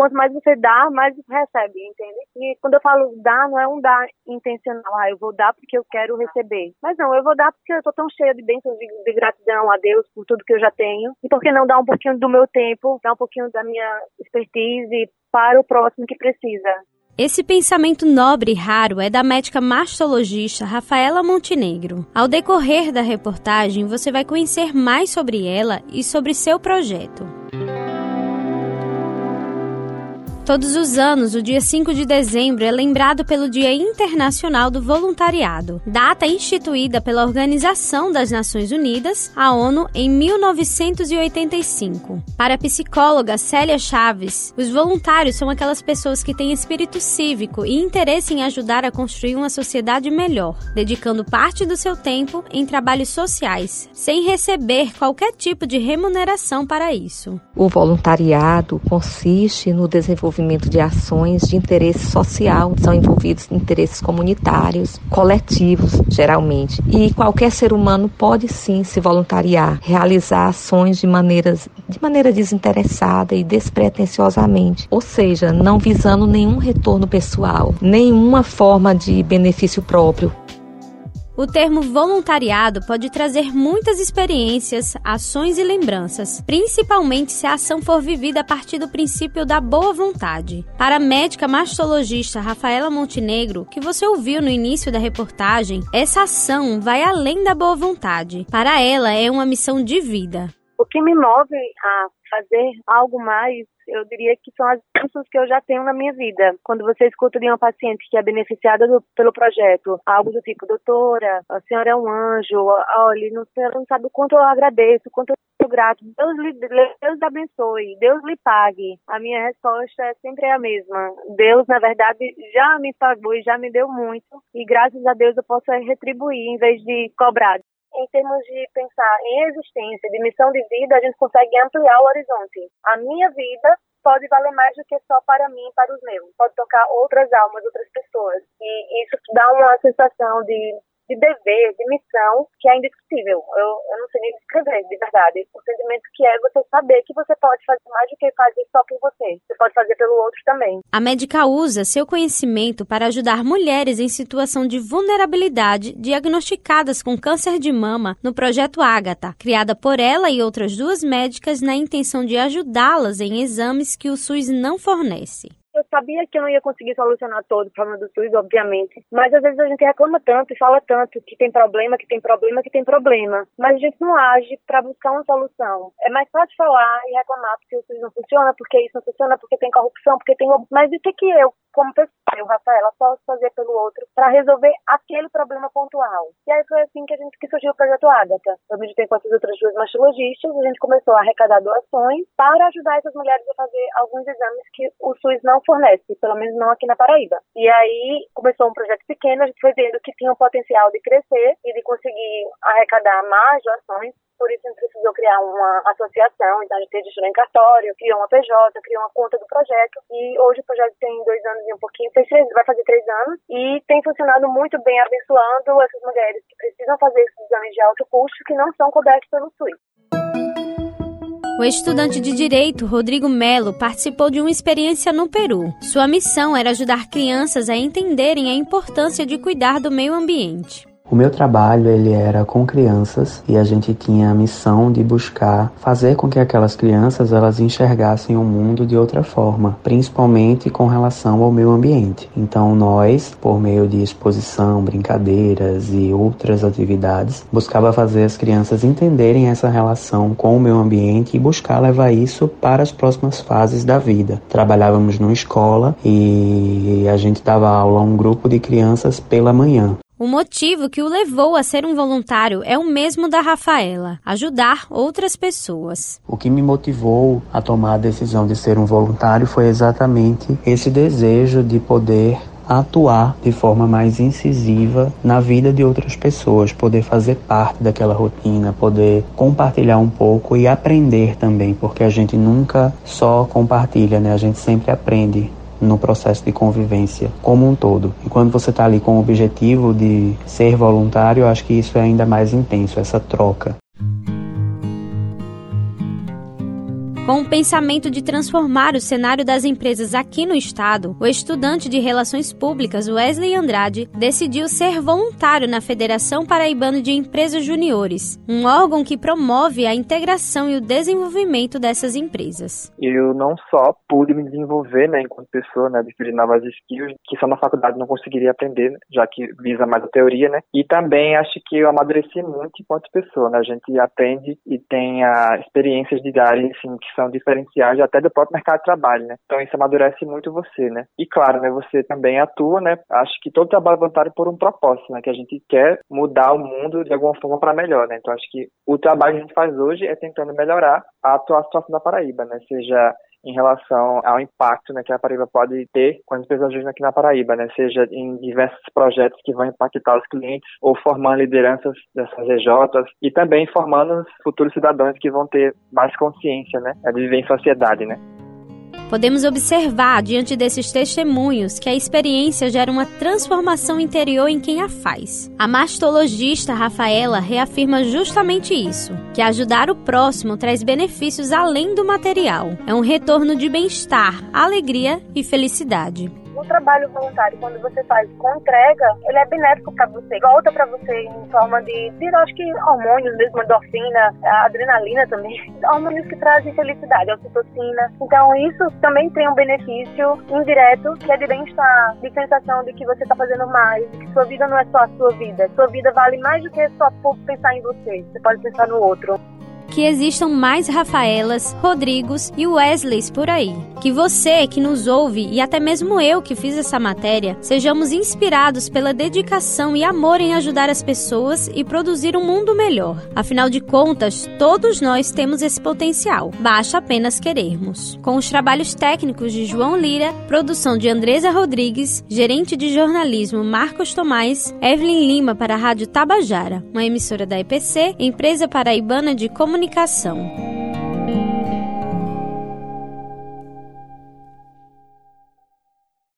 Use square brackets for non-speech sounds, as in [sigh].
quanto mais você dá, mais você recebe, entende? E quando eu falo dar, não é um dar intencional, ah, eu vou dar porque eu quero receber. Mas não, eu vou dar porque eu tô tão cheia de bênçãos de, de gratidão a Deus por tudo que eu já tenho. E por que não dar um pouquinho do meu tempo, dar um pouquinho da minha expertise para o próximo que precisa? Esse pensamento nobre e raro é da médica mastologista Rafaela Montenegro. Ao decorrer da reportagem, você vai conhecer mais sobre ela e sobre seu projeto. Todos os anos, o dia 5 de dezembro é lembrado pelo Dia Internacional do Voluntariado, data instituída pela Organização das Nações Unidas, a ONU, em 1985. Para a psicóloga Célia Chaves, os voluntários são aquelas pessoas que têm espírito cívico e interesse em ajudar a construir uma sociedade melhor, dedicando parte do seu tempo em trabalhos sociais, sem receber qualquer tipo de remuneração para isso. O voluntariado consiste no desenvolvimento desenvolvimento de ações de interesse social, são envolvidos interesses comunitários, coletivos, geralmente. E qualquer ser humano pode sim se voluntariar, realizar ações de, maneiras, de maneira desinteressada e despretensiosamente, ou seja, não visando nenhum retorno pessoal, nenhuma forma de benefício próprio. O termo voluntariado pode trazer muitas experiências, ações e lembranças, principalmente se a ação for vivida a partir do princípio da boa vontade. Para a médica mastologista Rafaela Montenegro, que você ouviu no início da reportagem, essa ação vai além da boa vontade. Para ela, é uma missão de vida. O que me move a fazer algo mais eu diria que são as bênçãos que eu já tenho na minha vida. Quando você escuta de uma paciente que é beneficiada do, pelo projeto, algo do tipo, doutora, a senhora é um anjo, olha, não, não sabe o quanto eu agradeço, o quanto eu sou grato, Deus lhe, Deus abençoe, Deus lhe pague. A minha resposta é sempre a mesma. Deus, na verdade, já me pagou e já me deu muito, e graças a Deus eu posso retribuir em vez de cobrar em termos de pensar em existência, de missão de vida, a gente consegue ampliar o horizonte. A minha vida pode valer mais do que só para mim para os meus. Pode tocar outras almas, outras pessoas. E isso dá uma sensação de de dever, de missão, que é indiscutível. Eu, eu não sei nem descrever, de verdade. O sentimento que é você saber que você pode fazer mais do que fazer só por você. Você pode fazer pelo outro também. A médica usa seu conhecimento para ajudar mulheres em situação de vulnerabilidade diagnosticadas com câncer de mama no projeto Ágata, criada por ela e outras duas médicas na intenção de ajudá-las em exames que o SUS não fornece. Sabia que eu não ia conseguir solucionar todo o problema do SUS, obviamente, mas às vezes a gente reclama tanto e fala tanto que tem problema, que tem problema, que tem problema, mas a gente não age para buscar uma solução. É mais fácil falar e reclamar porque o SUS não funciona, porque isso não funciona, porque tem corrupção, porque tem. Mas o que, que eu, como pessoa, eu, Rafaela, posso fazer pelo outro para resolver aquele problema pontual? E aí foi assim que a gente que surgiu o projeto Ágata. Eu me juntei com essas outras duas mastologistas, a gente começou a arrecadar doações para ajudar essas mulheres a fazer alguns exames que o SUS não fornece, pelo menos não aqui na Paraíba. E aí começou um projeto pequeno, a gente foi vendo que tinha um potencial de crescer e de conseguir arrecadar mais doações por isso criar uma associação, então a gente registrou em cartório, criou uma PJ, criou uma conta do projeto e hoje o projeto tem dois anos e um pouquinho, três, vai fazer três anos e tem funcionado muito bem abençoando essas mulheres que precisam fazer esses exames de alto custo que não são cobertos pelo SUS. O estudante de direito Rodrigo Melo participou de uma experiência no Peru. Sua missão era ajudar crianças a entenderem a importância de cuidar do meio ambiente. O meu trabalho ele era com crianças e a gente tinha a missão de buscar fazer com que aquelas crianças elas enxergassem o mundo de outra forma, principalmente com relação ao meio ambiente. Então nós, por meio de exposição, brincadeiras e outras atividades, buscava fazer as crianças entenderem essa relação com o meio ambiente e buscar levar isso para as próximas fases da vida. Trabalhávamos numa escola e a gente dava aula a um grupo de crianças pela manhã. O motivo que o levou a ser um voluntário é o mesmo da Rafaela: ajudar outras pessoas. O que me motivou a tomar a decisão de ser um voluntário foi exatamente esse desejo de poder atuar de forma mais incisiva na vida de outras pessoas, poder fazer parte daquela rotina, poder compartilhar um pouco e aprender também, porque a gente nunca só compartilha, né? A gente sempre aprende no processo de convivência como um todo. E quando você está ali com o objetivo de ser voluntário, eu acho que isso é ainda mais intenso, essa troca. Com o pensamento de transformar o cenário das empresas aqui no estado, o estudante de Relações Públicas Wesley Andrade decidiu ser voluntário na Federação Paraibana de Empresas Juniores, um órgão que promove a integração e o desenvolvimento dessas empresas. Eu não só pude me desenvolver né, enquanto pessoa, né, adquirir novas skills que só na faculdade não conseguiria aprender, já que visa mais a teoria, né? E também acho que eu amadureci muito enquanto pessoa, né? A gente aprende e tem a experiências de áreas assim, que são diferenciais até do próprio mercado de trabalho, né? Então isso amadurece muito você, né? E claro, né, você também atua, né? Acho que todo trabalho é voluntário por um propósito, né? Que a gente quer mudar o mundo de alguma forma para melhor, né? Então acho que o trabalho que a gente faz hoje é tentando melhorar a atual situação da Paraíba, né? Seja em relação ao impacto né, que a Paraíba pode ter com as empresas ajudam aqui na Paraíba, né, seja em diversos projetos que vão impactar os clientes ou formando lideranças dessas EJs e também formando os futuros cidadãos que vão ter mais consciência né, de viver em sociedade. Né. Podemos observar, diante desses testemunhos, que a experiência gera uma transformação interior em quem a faz. A mastologista Rafaela reafirma justamente isso: que ajudar o próximo traz benefícios além do material. É um retorno de bem-estar, alegria e felicidade o trabalho voluntário, quando você faz com entrega, ele é benéfico para você, volta para você em forma de, de, acho que hormônios mesmo, endorfina, adrenalina também, [laughs] hormônios que trazem felicidade, oxitocina. Então isso também tem um benefício indireto, que é de bem-estar, de sensação de que você está fazendo mais, de que sua vida não é só a sua vida, sua vida vale mais do que só pensar em você, você pode pensar no outro que existam mais Rafaelas, Rodrigos e Wesleys por aí. Que você que nos ouve e até mesmo eu que fiz essa matéria, sejamos inspirados pela dedicação e amor em ajudar as pessoas e produzir um mundo melhor. Afinal de contas, todos nós temos esse potencial, basta apenas querermos. Com os trabalhos técnicos de João Lira, produção de Andresa Rodrigues, gerente de jornalismo Marcos Tomás, Evelyn Lima para a Rádio Tabajara, uma emissora da EPC, empresa paraibana de comunicação comunicação.